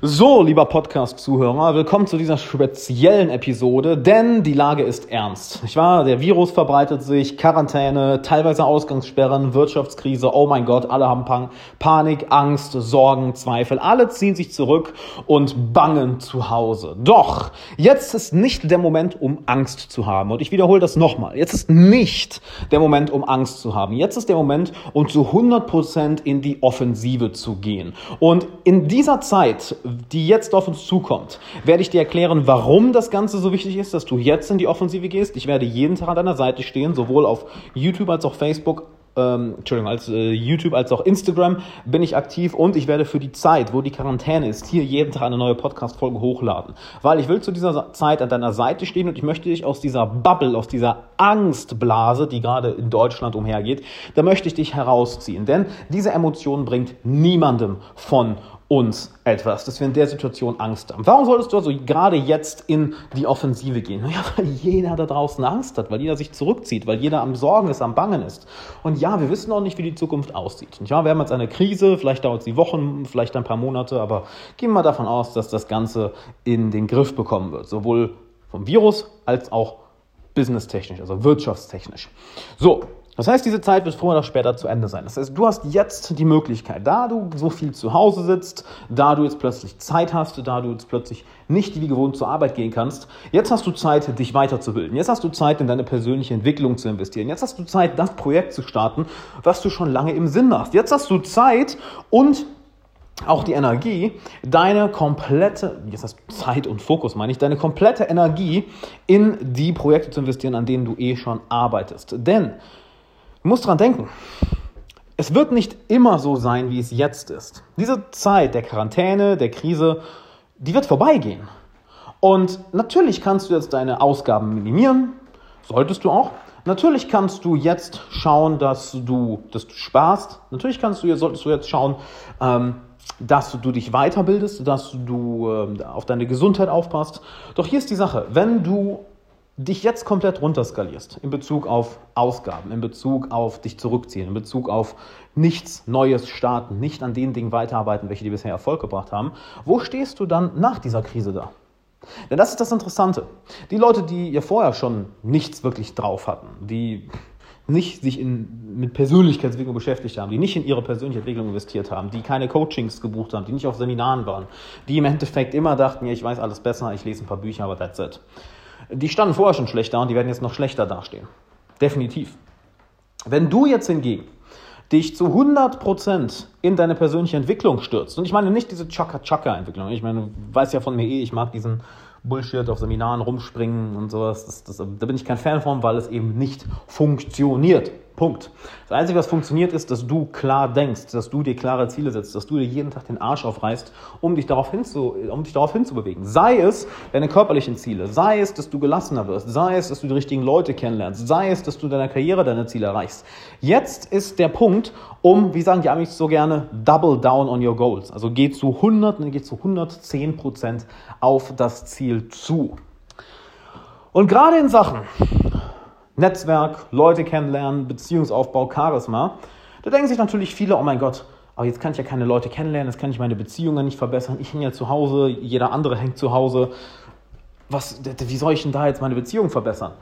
So, lieber Podcast-Zuhörer, willkommen zu dieser speziellen Episode, denn die Lage ist ernst. Ich war, der Virus verbreitet sich, Quarantäne, teilweise Ausgangssperren, Wirtschaftskrise, oh mein Gott, alle haben Pan Panik, Angst, Sorgen, Zweifel, alle ziehen sich zurück und bangen zu Hause. Doch, jetzt ist nicht der Moment, um Angst zu haben. Und ich wiederhole das nochmal. Jetzt ist nicht der Moment, um Angst zu haben. Jetzt ist der Moment, um zu 100% in die Offensive zu gehen. Und in dieser Zeit, die jetzt auf uns zukommt, werde ich dir erklären, warum das Ganze so wichtig ist, dass du jetzt in die Offensive gehst. Ich werde jeden Tag an deiner Seite stehen, sowohl auf YouTube als auch Facebook ähm, Entschuldigung, als äh, YouTube als auch Instagram bin ich aktiv und ich werde für die Zeit, wo die Quarantäne ist, hier jeden Tag eine neue Podcast-Folge hochladen. Weil ich will zu dieser Zeit an deiner Seite stehen und ich möchte dich aus dieser Bubble, aus dieser Angstblase, die gerade in Deutschland umhergeht, da möchte ich dich herausziehen. Denn diese Emotion bringt niemandem von uns etwas, dass wir in der Situation Angst haben. Warum solltest du also gerade jetzt in die Offensive gehen? Ja, weil jeder da draußen Angst hat, weil jeder sich zurückzieht, weil jeder am Sorgen ist, am Bangen ist. Und ja, wir wissen auch nicht, wie die Zukunft aussieht. Ja, wir haben jetzt eine Krise, vielleicht dauert sie Wochen, vielleicht ein paar Monate, aber gehen wir mal davon aus, dass das Ganze in den Griff bekommen wird, sowohl vom Virus als auch businesstechnisch, also wirtschaftstechnisch. So, das heißt, diese Zeit wird früher oder später zu Ende sein. Das heißt, du hast jetzt die Möglichkeit, da du so viel zu Hause sitzt, da du jetzt plötzlich Zeit hast, da du jetzt plötzlich nicht wie gewohnt zur Arbeit gehen kannst, jetzt hast du Zeit, dich weiterzubilden. Jetzt hast du Zeit, in deine persönliche Entwicklung zu investieren. Jetzt hast du Zeit, das Projekt zu starten, was du schon lange im Sinn hast. Jetzt hast du Zeit und auch die Energie, deine komplette, jetzt hast du Zeit und Fokus meine ich, deine komplette Energie in die Projekte zu investieren, an denen du eh schon arbeitest. Denn Musst dran denken. Es wird nicht immer so sein, wie es jetzt ist. Diese Zeit der Quarantäne, der Krise, die wird vorbeigehen. Und natürlich kannst du jetzt deine Ausgaben minimieren, solltest du auch. Natürlich kannst du jetzt schauen, dass du, dass du sparst. Natürlich kannst du, solltest du jetzt schauen, ähm, dass du dich weiterbildest, dass du äh, auf deine Gesundheit aufpasst. Doch hier ist die Sache, wenn du dich jetzt komplett runterskalierst in Bezug auf Ausgaben, in Bezug auf dich zurückziehen, in Bezug auf nichts Neues starten, nicht an den Dingen weiterarbeiten, welche dir bisher Erfolg gebracht haben, wo stehst du dann nach dieser Krise da? Denn das ist das Interessante. Die Leute, die ja vorher schon nichts wirklich drauf hatten, die nicht sich in, mit Persönlichkeitsentwicklung beschäftigt haben, die nicht in ihre persönliche Entwicklung investiert haben, die keine Coachings gebucht haben, die nicht auf Seminaren waren, die im Endeffekt immer dachten, ja, ich weiß alles besser, ich lese ein paar Bücher, aber that's it. Die standen vorher schon schlecht da und die werden jetzt noch schlechter dastehen. Definitiv. Wenn du jetzt hingegen dich zu 100% in deine persönliche Entwicklung stürzt, und ich meine nicht diese Chaka-Chaka-Entwicklung, ich meine, du weißt ja von mir eh, ich mag diesen Bullshit auf Seminaren rumspringen und sowas, das, das, da bin ich kein Fan von, weil es eben nicht funktioniert. Punkt. Das Einzige, was funktioniert, ist, dass du klar denkst, dass du dir klare Ziele setzt, dass du dir jeden Tag den Arsch aufreißt, um dich darauf, hinzu, um dich darauf hinzubewegen. Sei es deine körperlichen Ziele, sei es, dass du gelassener wirst, sei es, dass du die richtigen Leute kennenlernst, sei es, dass du in deiner Karriere deine Ziele erreichst. Jetzt ist der Punkt, um, wie sagen die Amis so gerne, double down on your goals. Also geh zu 100, geh zu 110 Prozent auf das Ziel zu. Und gerade in Sachen Netzwerk, Leute kennenlernen, Beziehungsaufbau, Charisma. Da denken sich natürlich viele, oh mein Gott, aber jetzt kann ich ja keine Leute kennenlernen, jetzt kann ich meine Beziehungen nicht verbessern. Ich hänge ja zu Hause, jeder andere hängt zu Hause. Was, wie soll ich denn da jetzt meine Beziehung verbessern?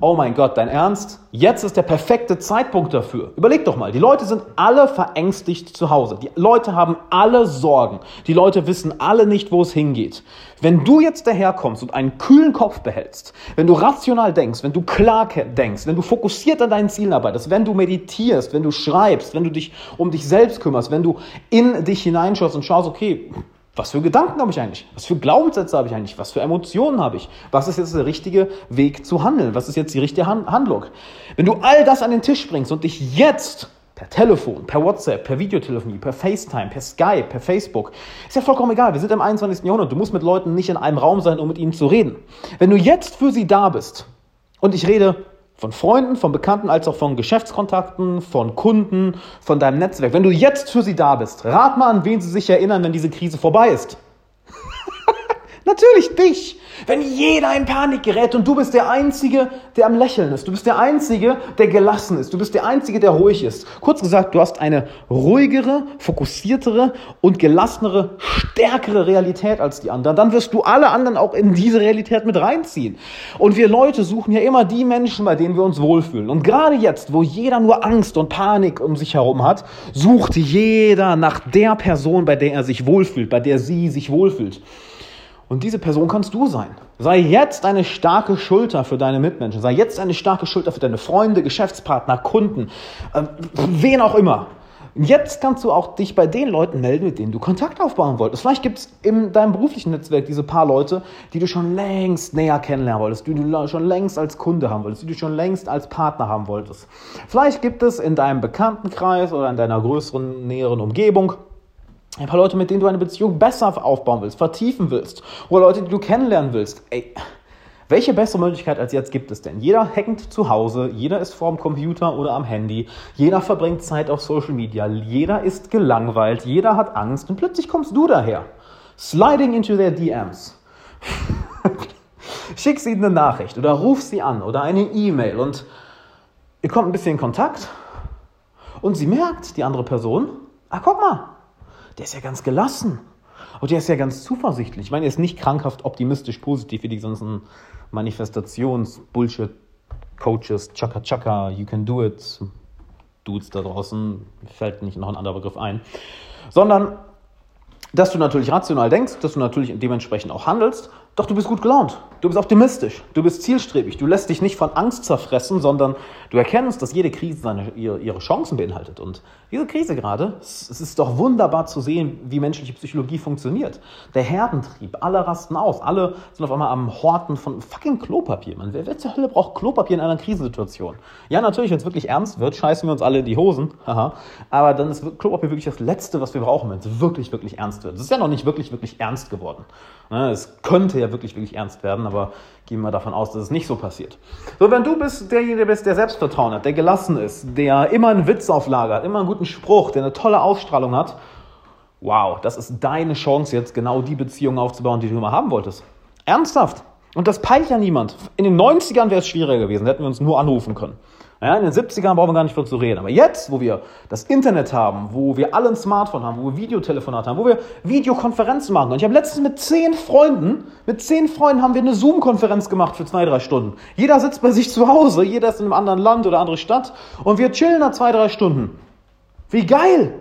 Oh mein Gott, dein Ernst? Jetzt ist der perfekte Zeitpunkt dafür. Überleg doch mal, die Leute sind alle verängstigt zu Hause. Die Leute haben alle Sorgen. Die Leute wissen alle nicht, wo es hingeht. Wenn du jetzt daherkommst und einen kühlen Kopf behältst, wenn du rational denkst, wenn du klar denkst, wenn du fokussiert an deinen Zielen arbeitest, wenn du meditierst, wenn du schreibst, wenn du dich um dich selbst kümmerst, wenn du in dich hineinschaust und schaust, okay, was für Gedanken habe ich eigentlich? Was für Glaubenssätze habe ich eigentlich? Was für Emotionen habe ich? Was ist jetzt der richtige Weg zu handeln? Was ist jetzt die richtige Handlung? Wenn du all das an den Tisch bringst und dich jetzt per Telefon, per WhatsApp, per Videotelefonie, per FaceTime, per Skype, per Facebook, ist ja vollkommen egal. Wir sind im 21. Jahrhundert. Du musst mit Leuten nicht in einem Raum sein, um mit ihnen zu reden. Wenn du jetzt für sie da bist und ich rede von Freunden, von Bekannten, als auch von Geschäftskontakten, von Kunden, von deinem Netzwerk. Wenn du jetzt für sie da bist, rat mal an, wen sie sich erinnern, wenn diese Krise vorbei ist. Natürlich dich. Wenn jeder in Panik gerät und du bist der Einzige, der am Lächeln ist. Du bist der Einzige, der gelassen ist. Du bist der Einzige, der ruhig ist. Kurz gesagt, du hast eine ruhigere, fokussiertere und gelassenere, stärkere Realität als die anderen. Dann wirst du alle anderen auch in diese Realität mit reinziehen. Und wir Leute suchen ja immer die Menschen, bei denen wir uns wohlfühlen. Und gerade jetzt, wo jeder nur Angst und Panik um sich herum hat, sucht jeder nach der Person, bei der er sich wohlfühlt, bei der sie sich wohlfühlt. Und diese Person kannst du sein. Sei jetzt eine starke Schulter für deine Mitmenschen. Sei jetzt eine starke Schulter für deine Freunde, Geschäftspartner, Kunden, äh, wen auch immer. Jetzt kannst du auch dich bei den Leuten melden, mit denen du Kontakt aufbauen wolltest. Vielleicht gibt es in deinem beruflichen Netzwerk diese paar Leute, die du schon längst näher kennenlernen wolltest, die du schon längst als Kunde haben wolltest, die du schon längst als Partner haben wolltest. Vielleicht gibt es in deinem Bekanntenkreis oder in deiner größeren, näheren Umgebung ein paar Leute, mit denen du eine Beziehung besser aufbauen willst, vertiefen willst. Oder Leute, die du kennenlernen willst. Ey, welche bessere Möglichkeit als jetzt gibt es denn? Jeder hackt zu Hause, jeder ist vorm Computer oder am Handy, jeder verbringt Zeit auf Social Media, jeder ist gelangweilt, jeder hat Angst und plötzlich kommst du daher. Sliding into their DMs. Schick sie eine Nachricht oder ruf sie an oder eine E-Mail und ihr kommt ein bisschen in Kontakt und sie merkt, die andere Person, ah, guck mal, der ist ja ganz gelassen. Und der ist ja ganz zuversichtlich. Ich meine, er ist nicht krankhaft optimistisch positiv wie die ganzen Manifestations-Bullshit-Coaches, Chaka Chaka, you can do it, Dudes da draußen, fällt nicht noch ein anderer Begriff ein, sondern dass du natürlich rational denkst, dass du natürlich dementsprechend auch handelst, doch du bist gut gelaunt, du bist optimistisch, du bist zielstrebig, du lässt dich nicht von Angst zerfressen, sondern du erkennst, dass jede Krise seine, ihre, Chancen beinhaltet. Und diese Krise gerade, es ist doch wunderbar zu sehen, wie menschliche Psychologie funktioniert. Der Herdentrieb, alle rasten aus, alle sind auf einmal am Horten von fucking Klopapier. Man, wer, wer zur Hölle braucht Klopapier in einer Krisensituation? Ja, natürlich, wenn es wirklich ernst wird, scheißen wir uns alle in die Hosen, haha. aber dann ist Klopapier wirklich das Letzte, was wir brauchen, wenn es wirklich, wirklich ernst wird. Es ist ja noch nicht wirklich, wirklich ernst geworden. Ne, es könnte ja wirklich, wirklich ernst werden, aber gehen wir davon aus, dass es nicht so passiert. So, wenn du bist derjenige bist, der Selbstvertrauen hat, der gelassen ist, der immer einen Witz auflagert, immer einen guten Spruch, der eine tolle Ausstrahlung hat, wow, das ist deine Chance jetzt, genau die Beziehung aufzubauen, die du immer haben wolltest. Ernsthaft. Und das peilt ja niemand. In den 90ern wäre es schwieriger gewesen, hätten wir uns nur anrufen können. Ja, in den 70ern brauchen wir gar nicht von zu reden. Aber jetzt, wo wir das Internet haben, wo wir alle ein Smartphone haben, wo wir Videotelefonat haben, wo wir Videokonferenzen machen. Und ich habe letztens mit zehn Freunden, mit zehn Freunden haben wir eine Zoom-Konferenz gemacht für zwei, drei Stunden. Jeder sitzt bei sich zu Hause, jeder ist in einem anderen Land oder andere Stadt und wir chillen da zwei, drei Stunden. Wie geil!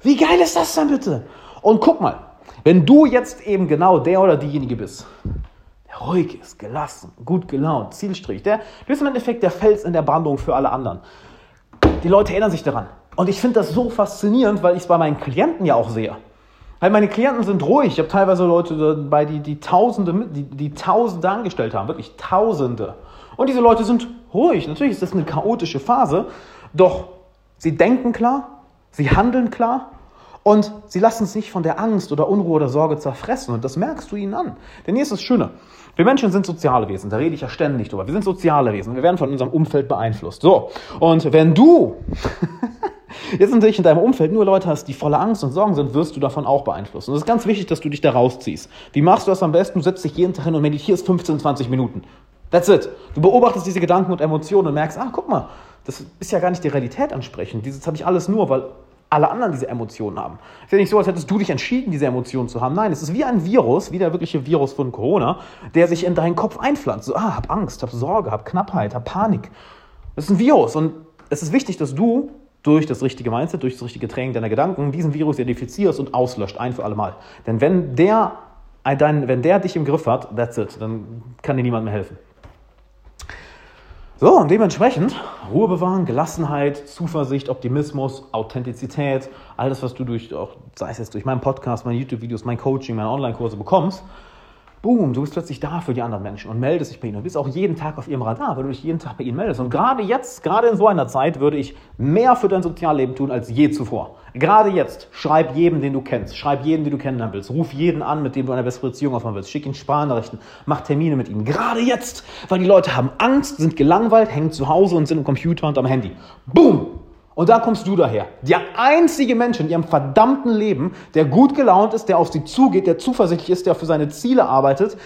Wie geil ist das denn bitte? Und guck mal, wenn du jetzt eben genau der oder diejenige bist, ruhig ist, gelassen, gut gelaunt, zielstrebig. Der, du bist im Endeffekt der Fels in der Brandung für alle anderen. Die Leute erinnern sich daran. Und ich finde das so faszinierend, weil ich es bei meinen Klienten ja auch sehe. Weil meine Klienten sind ruhig. Ich habe teilweise Leute dabei, die, die Tausende, die, die Tausende angestellt haben, wirklich Tausende. Und diese Leute sind ruhig. Natürlich ist das eine chaotische Phase, doch sie denken klar, sie handeln klar und sie lassen es nicht von der Angst oder Unruhe oder Sorge zerfressen. Und das merkst du ihnen an. Denn hier ist das Schöne. Wir Menschen sind soziale Wesen, da rede ich ja ständig drüber. Wir sind soziale Wesen, wir werden von unserem Umfeld beeinflusst. So, und wenn du jetzt natürlich in deinem Umfeld nur Leute hast, die voller Angst und Sorgen sind, wirst du davon auch beeinflusst. Und es ist ganz wichtig, dass du dich da rausziehst. Wie machst du das am besten? Du setzt dich jeden Tag hin und meditierst 15, 20 Minuten. That's it. Du beobachtest diese Gedanken und Emotionen und merkst, ah, guck mal, das ist ja gar nicht die Realität ansprechend. Dieses habe ich alles nur, weil alle anderen diese Emotionen haben. Es ist ja nicht so, als hättest du dich entschieden, diese Emotionen zu haben. Nein, es ist wie ein Virus, wie der wirkliche Virus von Corona, der sich in deinen Kopf einpflanzt. So, ah, hab Angst, hab Sorge, hab Knappheit, hab Panik. Das ist ein Virus und es ist wichtig, dass du durch das richtige Mindset, durch das richtige Training deiner Gedanken diesen Virus identifizierst und auslöscht, ein für alle Mal. Denn wenn der, wenn der dich im Griff hat, that's it, dann kann dir niemand mehr helfen. So, und dementsprechend Ruhe bewahren, Gelassenheit, Zuversicht, Optimismus, Authentizität, alles, was du durch, auch, sei es jetzt durch meinen Podcast, meine YouTube-Videos, mein Coaching, meine Online-Kurse bekommst, boom, du bist plötzlich da für die anderen Menschen und meldest dich bei ihnen. Du bist auch jeden Tag auf ihrem Radar, weil du dich jeden Tag bei ihnen meldest. Und gerade jetzt, gerade in so einer Zeit, würde ich mehr für dein Sozialleben tun als je zuvor. Gerade jetzt, schreib jedem, den du kennst. Schreib jeden, den du kennenlernen willst. Ruf jeden an, mit dem du eine bessere Beziehung aufbauen willst. Schick ihn Sprachnachrichten. Mach Termine mit ihm. Gerade jetzt, weil die Leute haben Angst, sind gelangweilt, hängen zu Hause und sind im Computer und am Handy. Boom! Und da kommst du daher. Der einzige Mensch in ihrem verdammten Leben, der gut gelaunt ist, der auf sie zugeht, der zuversichtlich ist, der für seine Ziele arbeitet,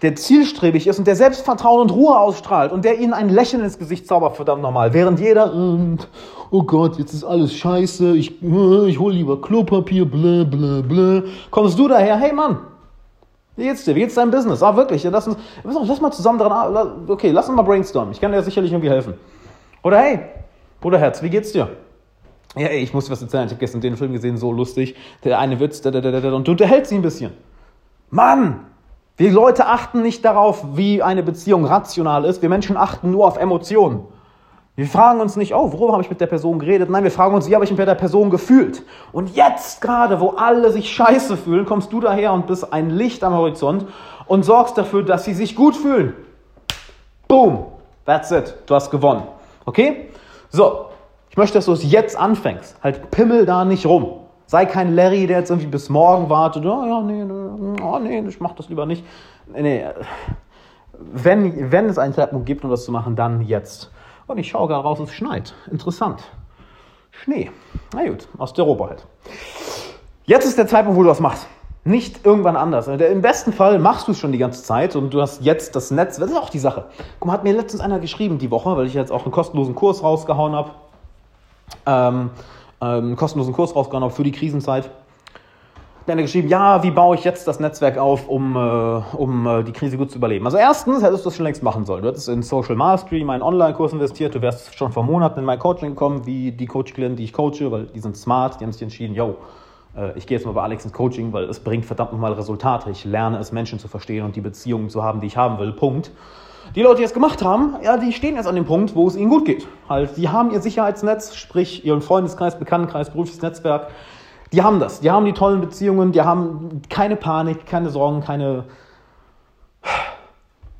der zielstrebig ist und der Selbstvertrauen und Ruhe ausstrahlt und der ihnen ein Lächeln ins Gesicht zaubert, verdammt nochmal. Während jeder, oh Gott, jetzt ist alles scheiße, ich, ich hol lieber Klopapier, blä, blä, blä. Kommst du daher, hey Mann, wie geht's dir? Wie geht's deinem Business? Ah, wirklich, lass uns, lass mal zusammen dran, okay, lass uns mal brainstormen. Ich kann dir sicherlich irgendwie helfen. Oder hey, Bruderherz, wie geht's dir? Ja, ey, ich muss was erzählen. Ich habe gestern den Film gesehen, so lustig. Der eine Witz, da, da, da, da, und du unterhältst sie ein bisschen. Mann! Wir Leute achten nicht darauf, wie eine Beziehung rational ist. Wir Menschen achten nur auf Emotionen. Wir fragen uns nicht, oh, worüber habe ich mit der Person geredet? Nein, wir fragen uns, wie habe ich mit der Person gefühlt? Und jetzt gerade, wo alle sich scheiße fühlen, kommst du daher und bist ein Licht am Horizont und sorgst dafür, dass sie sich gut fühlen. Boom! That's it. Du hast gewonnen. Okay? So, ich möchte, dass du es jetzt anfängst. Halt pimmel da nicht rum. Sei kein Larry, der jetzt irgendwie bis morgen wartet. Oh, ja, nee, nee, oh, nee, ich mach das lieber nicht. Nee, wenn, wenn es einen Zeitpunkt gibt, um das zu machen, dann jetzt. Und ich schaue gerade raus, es schneit. Interessant. Schnee. Na gut, Osteuropa halt. Jetzt ist der Zeitpunkt, wo du das machst. Nicht irgendwann anders. Im besten Fall machst du es schon die ganze Zeit und du hast jetzt das Netz. Das ist auch die Sache. Guck mal, hat mir letztens einer geschrieben die Woche, weil ich jetzt auch einen kostenlosen Kurs rausgehauen habe. Ähm, ähm, einen kostenlosen Kurs rausgehauen habe für die Krisenzeit. Hat mir geschrieben, ja, wie baue ich jetzt das Netzwerk auf, um, äh, um äh, die Krise gut zu überleben? Also erstens hättest du das schon längst machen sollen. Du hättest in Social Mastery, meinen Online-Kurs investiert, du wärst schon vor Monaten in mein Coaching gekommen, wie die Coach-Klienten, die ich coache, weil die sind smart, die haben sich entschieden, yo, ich gehe jetzt mal bei Alex ins Coaching, weil es bringt verdammt nochmal Resultate. Ich lerne es, Menschen zu verstehen und die Beziehungen zu haben, die ich haben will. Punkt. Die Leute, die es gemacht haben, ja, die stehen jetzt an dem Punkt, wo es ihnen gut geht. Halt, die haben ihr Sicherheitsnetz, sprich ihren Freundeskreis, Bekanntenkreis, berufliches Netzwerk. Die haben das. Die haben die tollen Beziehungen, die haben keine Panik, keine Sorgen, keine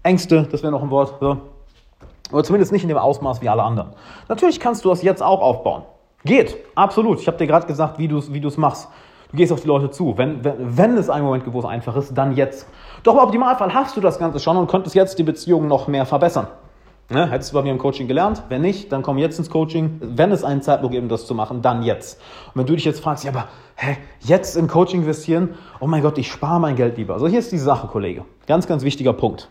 Ängste, das wäre noch ein Wort. Oder zumindest nicht in dem Ausmaß wie alle anderen. Natürlich kannst du das jetzt auch aufbauen. Geht, absolut. Ich habe dir gerade gesagt, wie du es wie machst. Du gehst auf die Leute zu. Wenn, wenn, wenn es einen Moment gibt, wo es einfach ist, dann jetzt. Doch im Optimalfall hast du das Ganze schon und könntest jetzt die Beziehung noch mehr verbessern. Ne? Hättest du bei mir im Coaching gelernt? Wenn nicht, dann komm jetzt ins Coaching. Wenn es einen Zeitpunkt gibt, das zu machen, dann jetzt. Und wenn du dich jetzt fragst, ja, aber hä, jetzt in Coaching investieren? Oh mein Gott, ich spare mein Geld lieber. Also hier ist die Sache, Kollege. Ganz, ganz wichtiger Punkt.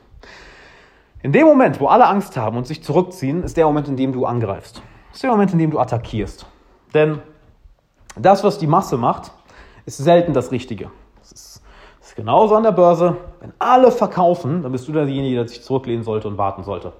In dem Moment, wo alle Angst haben und sich zurückziehen, ist der Moment, in dem du angreifst. Ist der Moment, in dem du attackierst. Denn das, was die Masse macht, ist selten das Richtige. Das ist, das ist genauso an der Börse. Wenn alle verkaufen, dann bist du derjenige, der sich zurücklehnen sollte und warten sollte.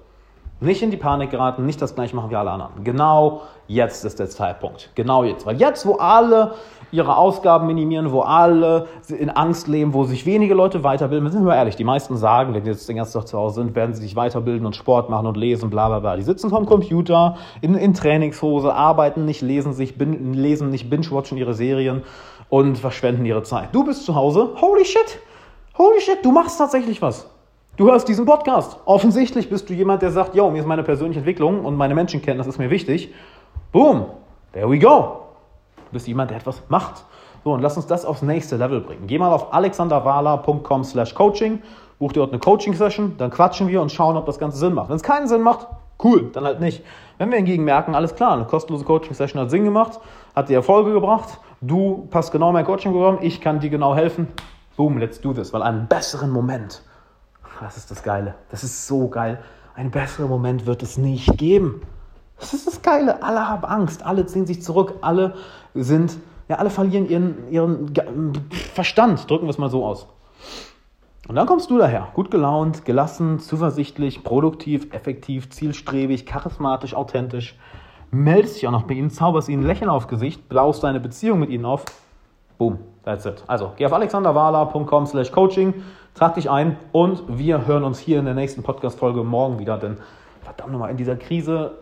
Nicht in die Panik geraten, nicht das gleiche machen wie alle anderen. Genau jetzt ist der Zeitpunkt. Genau jetzt. Weil jetzt, wo alle ihre Ausgaben minimieren, wo alle in Angst leben, wo sich wenige Leute weiterbilden, sind wir mal ehrlich, die meisten sagen, wenn sie jetzt den ganzen Tag zu Hause sind, werden sie sich weiterbilden und Sport machen und lesen, bla bla bla. Die sitzen vom Computer, in, in Trainingshose, arbeiten nicht, lesen sich, bin, lesen nicht, binge-watchen ihre Serien und verschwenden ihre Zeit. Du bist zu Hause, holy shit, holy shit, du machst tatsächlich was. Du hörst diesen Podcast. Offensichtlich bist du jemand, der sagt, yo, mir ist meine persönliche Entwicklung und meine Menschenkenntnis ist mir wichtig. Boom, there we go. Du bist jemand, der etwas macht. So, und lass uns das aufs nächste Level bringen. Geh mal auf alexanderwala.com slash coaching, buch dir dort eine Coaching-Session, dann quatschen wir und schauen, ob das Ganze Sinn macht. Wenn es keinen Sinn macht, cool, dann halt nicht. Wenn wir hingegen merken, alles klar, eine kostenlose Coaching-Session hat Sinn gemacht, hat dir Erfolge gebracht, du passt genau in mein Coaching-Programm, ich kann dir genau helfen, boom, let's do this, weil einen besseren Moment das ist das Geile. Das ist so geil. Ein besseren Moment wird es nicht geben. Das ist das Geile. Alle haben Angst. Alle ziehen sich zurück. Alle sind, ja, alle verlieren ihren, ihren Verstand. Drücken wir es mal so aus. Und dann kommst du daher. Gut gelaunt, gelassen, zuversichtlich, produktiv, effektiv, zielstrebig, charismatisch, authentisch. Meldest dich auch noch bei ihnen, zauberst ihnen ein Lächeln aufs Gesicht, blaust deine Beziehung mit ihnen auf. Boom, that's it. Also, geh auf alexanderwala.com slash coaching. Trag dich ein und wir hören uns hier in der nächsten Podcast-Folge morgen wieder, denn verdammt nochmal, in dieser Krise,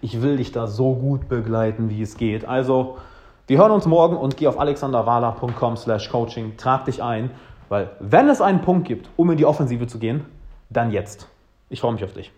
ich will dich da so gut begleiten, wie es geht. Also, wir hören uns morgen und geh auf alexanderwala.com slash coaching, trag dich ein, weil wenn es einen Punkt gibt, um in die Offensive zu gehen, dann jetzt. Ich freue mich auf dich.